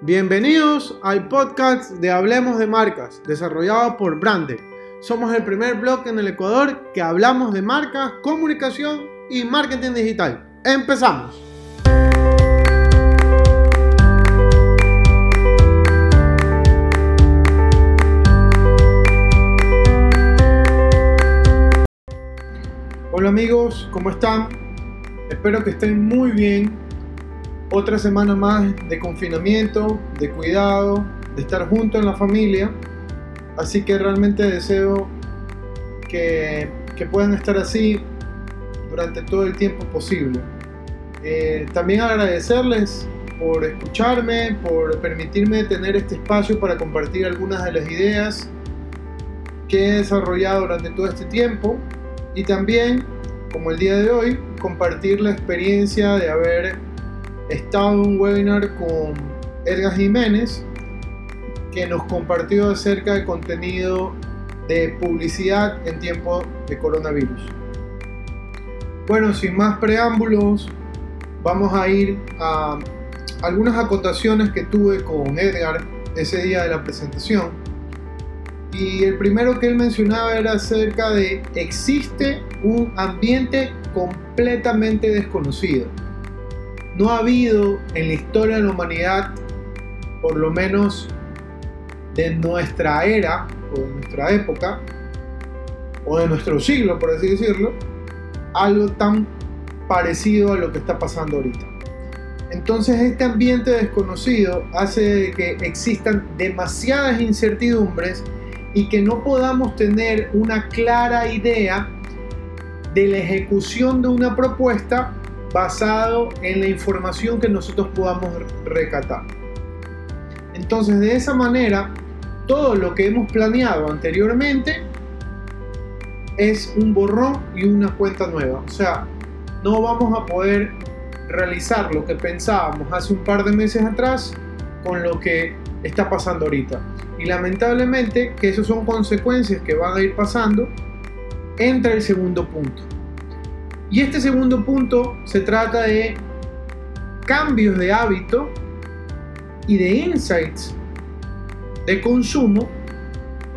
Bienvenidos al podcast de Hablemos de Marcas, desarrollado por Brande. Somos el primer blog en el Ecuador que hablamos de marcas, comunicación y marketing digital. ¡Empezamos! Hola amigos, ¿cómo están? Espero que estén muy bien. Otra semana más de confinamiento, de cuidado, de estar junto en la familia. Así que realmente deseo que, puedan estar así durante todo el tiempo posible. Eh, también agradecerles por escucharme, por permitirme tener este espacio para compartir algunas de las ideas que he desarrollado durante todo este tiempo y también, como el día de hoy, compartir la experiencia de haber estado en un webinar con Edgar Jiménez, que nos compartió acerca del contenido de publicidad en tiempo de coronavirus. Bueno, sin más preámbulos, vamos a ir a algunas acotaciones que tuve con Edgar ese día de la presentación y el primero que él mencionaba era acerca de existe un ambiente completamente desconocido. No ha habido en la historia de la humanidad, por lo menos de nuestra era o de nuestra época, o de nuestro siglo, por así decirlo, algo tan parecido a lo que está pasando ahorita. Entonces este ambiente desconocido hace que existan demasiadas incertidumbres y que no podamos tener una clara idea de la ejecución de una propuesta basado en la información que nosotros podamos recatar. Entonces, de esa manera, todo lo que hemos planeado anteriormente es un borrón y una cuenta nueva. O sea, no vamos a poder realizar lo que pensábamos hace un par de meses atrás con lo que está pasando ahorita. Y lamentablemente que esas son consecuencias que van a ir pasando, entra el segundo punto. Y este segundo punto se trata de cambios de hábito y de insights de consumo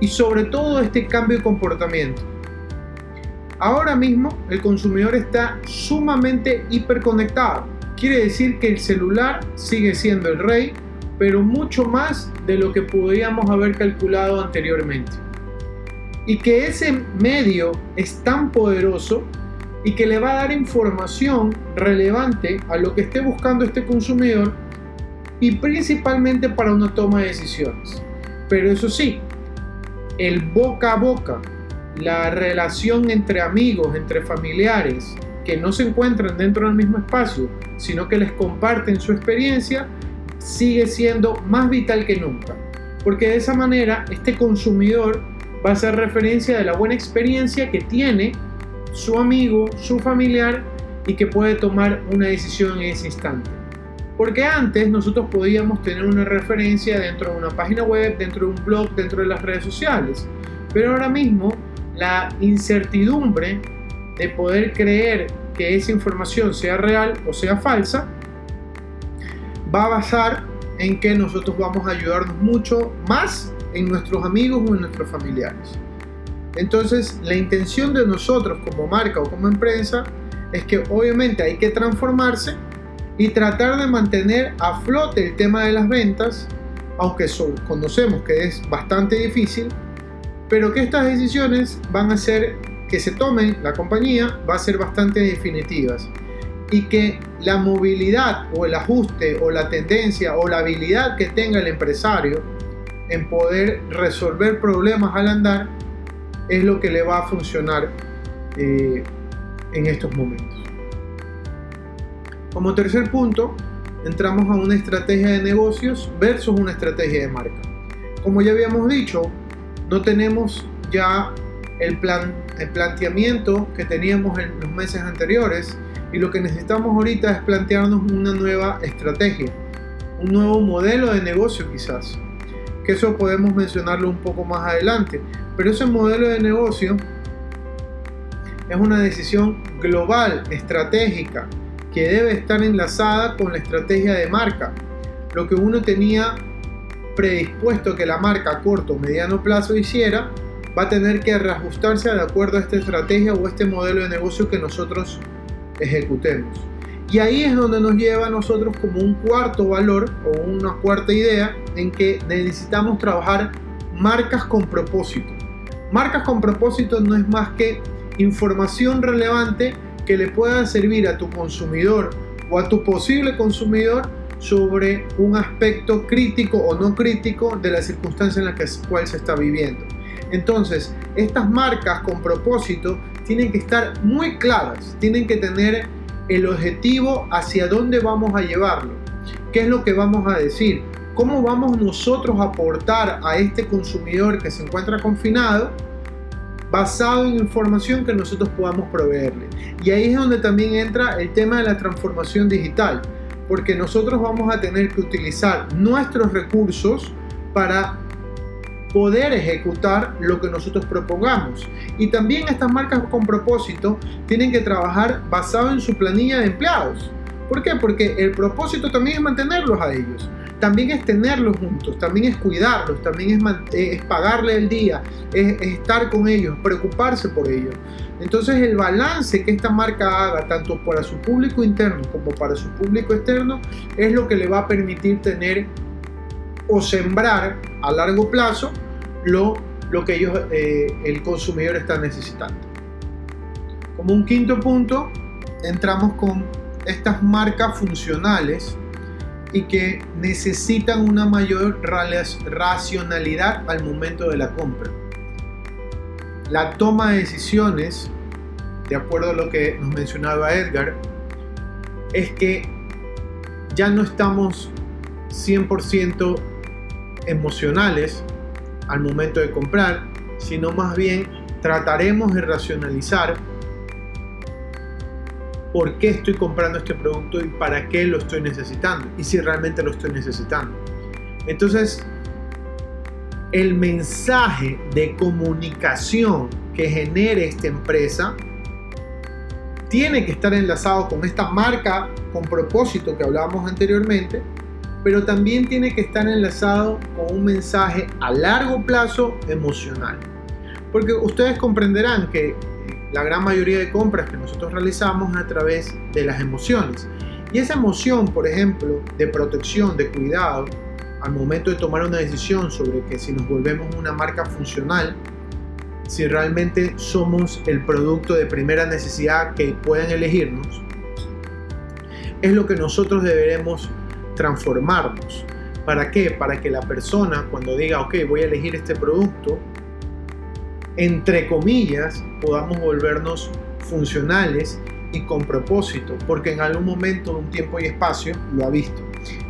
y sobre todo este cambio de comportamiento. Ahora mismo el consumidor está sumamente hiperconectado. Quiere decir que el celular sigue siendo el rey pero mucho más de lo que podríamos haber calculado anteriormente. Y que ese medio es tan poderoso y que le va a dar información relevante a lo que esté buscando este consumidor y principalmente para una toma de decisiones. Pero eso sí, el boca a boca, la relación entre amigos, entre familiares, que no se encuentran dentro del mismo espacio, sino que les comparten su experiencia, sigue siendo más vital que nunca, porque de esa manera este consumidor va a hacer referencia de la buena experiencia que tiene su amigo, su familiar y que puede tomar una decisión en ese instante. Porque antes nosotros podíamos tener una referencia dentro de una página web, dentro de un blog, dentro de las redes sociales. Pero ahora mismo la incertidumbre de poder creer que esa información sea real o sea falsa va a basar en que nosotros vamos a ayudarnos mucho más en nuestros amigos o en nuestros familiares. Entonces, la intención de nosotros como marca o como empresa es que obviamente hay que transformarse y tratar de mantener a flote el tema de las ventas, aunque conocemos que es bastante difícil, pero que estas decisiones van a ser que se tomen la compañía va a ser bastante definitivas. Y que la movilidad o el ajuste o la tendencia o la habilidad que tenga el empresario en poder resolver problemas al andar es lo que le va a funcionar eh, en estos momentos. Como tercer punto, entramos a una estrategia de negocios versus una estrategia de marca. Como ya habíamos dicho, no tenemos ya el, plan, el planteamiento que teníamos en los meses anteriores y lo que necesitamos ahorita es plantearnos una nueva estrategia, un nuevo modelo de negocio quizás, que eso podemos mencionarlo un poco más adelante, pero ese modelo de negocio es una decisión global, estratégica, que debe estar enlazada con la estrategia de marca, lo que uno tenía predispuesto que la marca a corto o mediano plazo hiciera, va a tener que reajustarse de acuerdo a esta estrategia o este modelo de negocio que nosotros ejecutemos. Y ahí es donde nos lleva a nosotros como un cuarto valor o una cuarta idea en que necesitamos trabajar marcas con propósito. Marcas con propósito no es más que información relevante que le pueda servir a tu consumidor o a tu posible consumidor sobre un aspecto crítico o no crítico de la circunstancia en la que, cual se está viviendo. Entonces, estas marcas con propósito tienen que estar muy claras, tienen que tener el objetivo hacia dónde vamos a llevarlo, qué es lo que vamos a decir, cómo vamos nosotros a aportar a este consumidor que se encuentra confinado basado en información que nosotros podamos proveerle. Y ahí es donde también entra el tema de la transformación digital, porque nosotros vamos a tener que utilizar nuestros recursos para poder ejecutar lo que nosotros propongamos. Y también estas marcas con propósito tienen que trabajar basado en su planilla de empleados. ¿Por qué? Porque el propósito también es mantenerlos a ellos. También es tenerlos juntos, también es cuidarlos, también es, eh, es pagarle el día, es, es estar con ellos, preocuparse por ellos. Entonces el balance que esta marca haga tanto para su público interno como para su público externo es lo que le va a permitir tener o sembrar a largo plazo lo, lo que ellos, eh, el consumidor está necesitando. Como un quinto punto, entramos con estas marcas funcionales y que necesitan una mayor racionalidad al momento de la compra. La toma de decisiones, de acuerdo a lo que nos mencionaba Edgar, es que ya no estamos 100% emocionales al momento de comprar, sino más bien trataremos de racionalizar por qué estoy comprando este producto y para qué lo estoy necesitando y si realmente lo estoy necesitando. Entonces, el mensaje de comunicación que genere esta empresa tiene que estar enlazado con esta marca con propósito que hablábamos anteriormente pero también tiene que estar enlazado con un mensaje a largo plazo emocional. Porque ustedes comprenderán que la gran mayoría de compras que nosotros realizamos a través de las emociones. Y esa emoción, por ejemplo, de protección, de cuidado, al momento de tomar una decisión sobre que si nos volvemos una marca funcional, si realmente somos el producto de primera necesidad que pueden elegirnos, es lo que nosotros deberemos transformarnos. ¿Para qué? Para que la persona cuando diga, ok, voy a elegir este producto, entre comillas, podamos volvernos funcionales y con propósito, porque en algún momento, un tiempo y espacio, lo ha visto.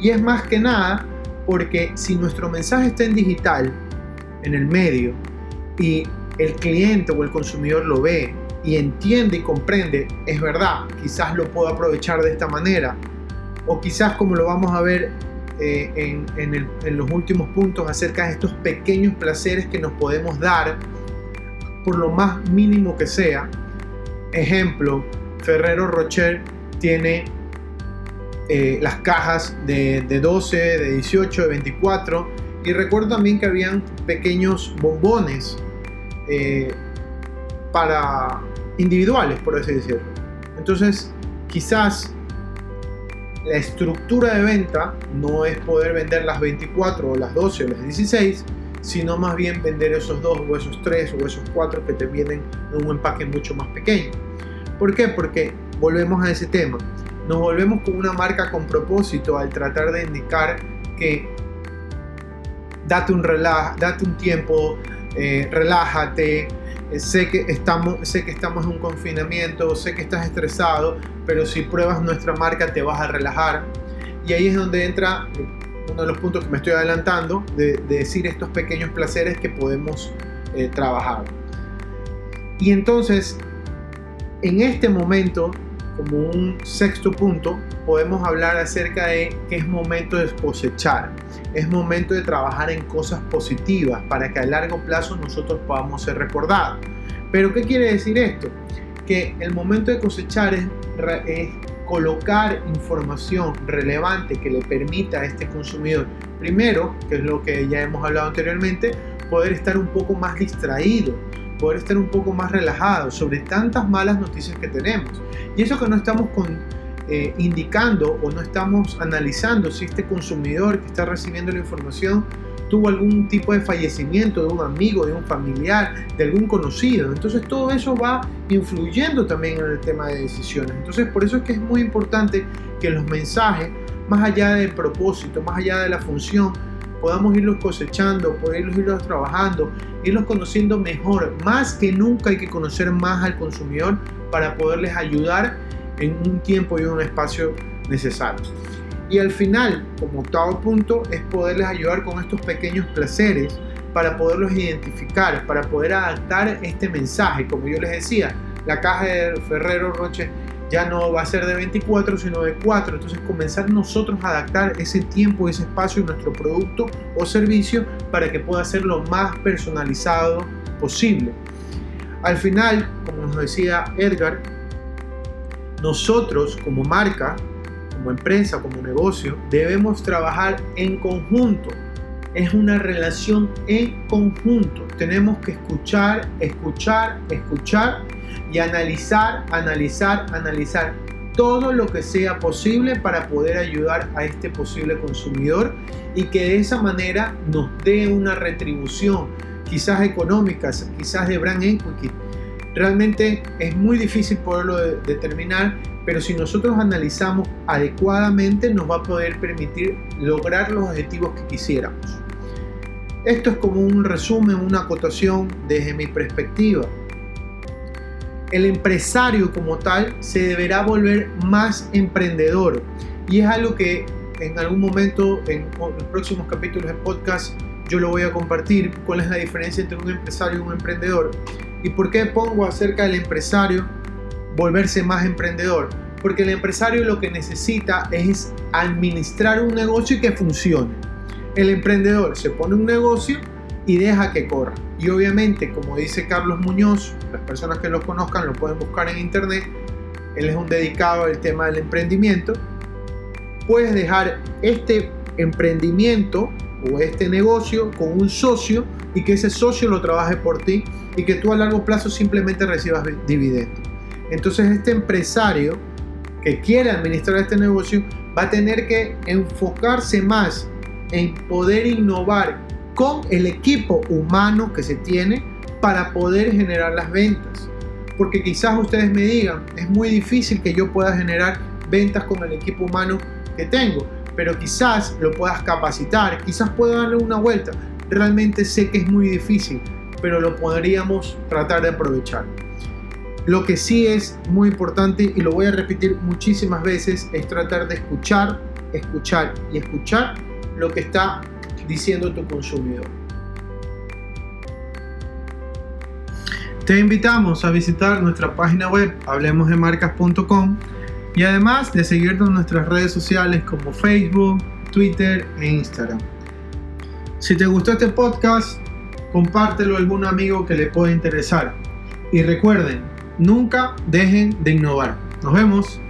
Y es más que nada porque si nuestro mensaje está en digital, en el medio, y el cliente o el consumidor lo ve y entiende y comprende, es verdad, quizás lo puedo aprovechar de esta manera, o quizás como lo vamos a ver eh, en, los últimos puntos acerca de estos pequeños placeres que nos podemos dar por lo más mínimo que sea. Ejemplo, Ferrero Rocher tiene eh, las cajas de, 12, de 18, de 24 y recuerdo también que habían pequeños bombones eh, para individuales, por así decirlo. Entonces, quizás la estructura de venta no es poder vender las 24 o las 12 o las 16, sino más bien vender esos dos o esos tres o esos cuatro que te vienen en un empaque mucho más pequeño. ¿Por qué? Porque volvemos a ese tema. Nos volvemos con una marca con propósito al tratar de indicar que date un, date un tiempo, eh, relájate, sé que, estamos, sé que estamos en un confinamiento, sé que estás estresado, pero si pruebas nuestra marca te vas a relajar. Y ahí es donde entra uno de los puntos que me estoy adelantando, de, decir estos pequeños placeres que podemos eh, trabajar. Y entonces, en este momento, como un sexto punto, podemos hablar acerca de que es momento de cosechar, es momento de trabajar en cosas positivas para que a largo plazo nosotros podamos ser recordados. Pero ¿qué quiere decir esto? Que el momento de cosechar es, colocar información relevante que le permita a este consumidor, primero, que es lo que ya hemos hablado anteriormente, poder estar un poco más distraído, poder estar un poco más relajado sobre tantas malas noticias que tenemos. Y eso que no estamos con, eh, indicando o no estamos analizando si este consumidor que está recibiendo la información tuvo algún tipo de fallecimiento de un amigo, de un familiar, de algún conocido. Entonces todo eso va influyendo también en el tema de decisiones. Entonces por eso es que es muy importante que los mensajes, más allá del propósito, más allá de la función, podamos irlos cosechando, poderlos irlos trabajando, irlos conociendo mejor. Más que nunca hay que conocer más al consumidor para poderles ayudar en un tiempo y un espacio necesario. Y al final, como octavo punto, es poderles ayudar con estos pequeños placeres para poderlos identificar, para poder adaptar este mensaje. Como yo les decía, la caja de Ferrero Roche ya no va a ser de 24, sino de 4. Entonces comenzar nosotros a adaptar ese tiempo, ese espacio nuestro producto o servicio para que pueda ser lo más personalizado posible. Al final, como nos decía Edgar, nosotros como marca, como empresa, como negocio, debemos trabajar en conjunto. Es una relación en conjunto. Tenemos que escuchar, escuchar, escuchar y analizar, analizar, analizar todo lo que sea posible para poder ayudar a este posible consumidor y que de esa manera nos dé una retribución, quizás económica, quizás de brand equity. Realmente es muy difícil poderlo determinar, pero si nosotros analizamos adecuadamente nos va a poder permitir lograr los objetivos que quisiéramos. Esto es como un resumen, una acotación desde mi perspectiva el empresario como tal se deberá volver más emprendedor. Y es algo que en algún momento, en los próximos capítulos de podcast, yo lo voy a compartir. ¿Cuál es la diferencia entre un empresario y un emprendedor? ¿Y por qué pongo acerca del empresario volverse más emprendedor? Porque el empresario lo que necesita es administrar un negocio y que funcione. El emprendedor se pone un negocio y deja que corra. Y obviamente, como dice Carlos Muñoz, las personas que lo conozcan lo pueden buscar en internet, él es un dedicado al tema del emprendimiento, puedes dejar este emprendimiento o este negocio con un socio y que ese socio lo trabaje por ti y que tú a largo plazo simplemente recibas dividendos. Entonces este empresario que quiere administrar este negocio va a tener que enfocarse más en poder innovar con el equipo humano que se tiene para poder generar las ventas. Porque quizás ustedes me digan, es muy difícil que yo pueda generar ventas con el equipo humano que tengo, pero quizás lo puedas capacitar, quizás pueda darle una vuelta. Realmente sé que es muy difícil, pero lo podríamos tratar de aprovechar. Lo que sí es muy importante, y lo voy a repetir muchísimas veces, es tratar de escuchar, escuchar y escuchar lo que está diciendo tu consumidor. Te invitamos a visitar nuestra página web hablemosdemarcas.com y además de seguirnos en nuestras redes sociales como Facebook, Twitter e Instagram. Si te gustó este podcast, compártelo a algún amigo que le pueda interesar. Y recuerden, nunca dejen de innovar. Nos vemos.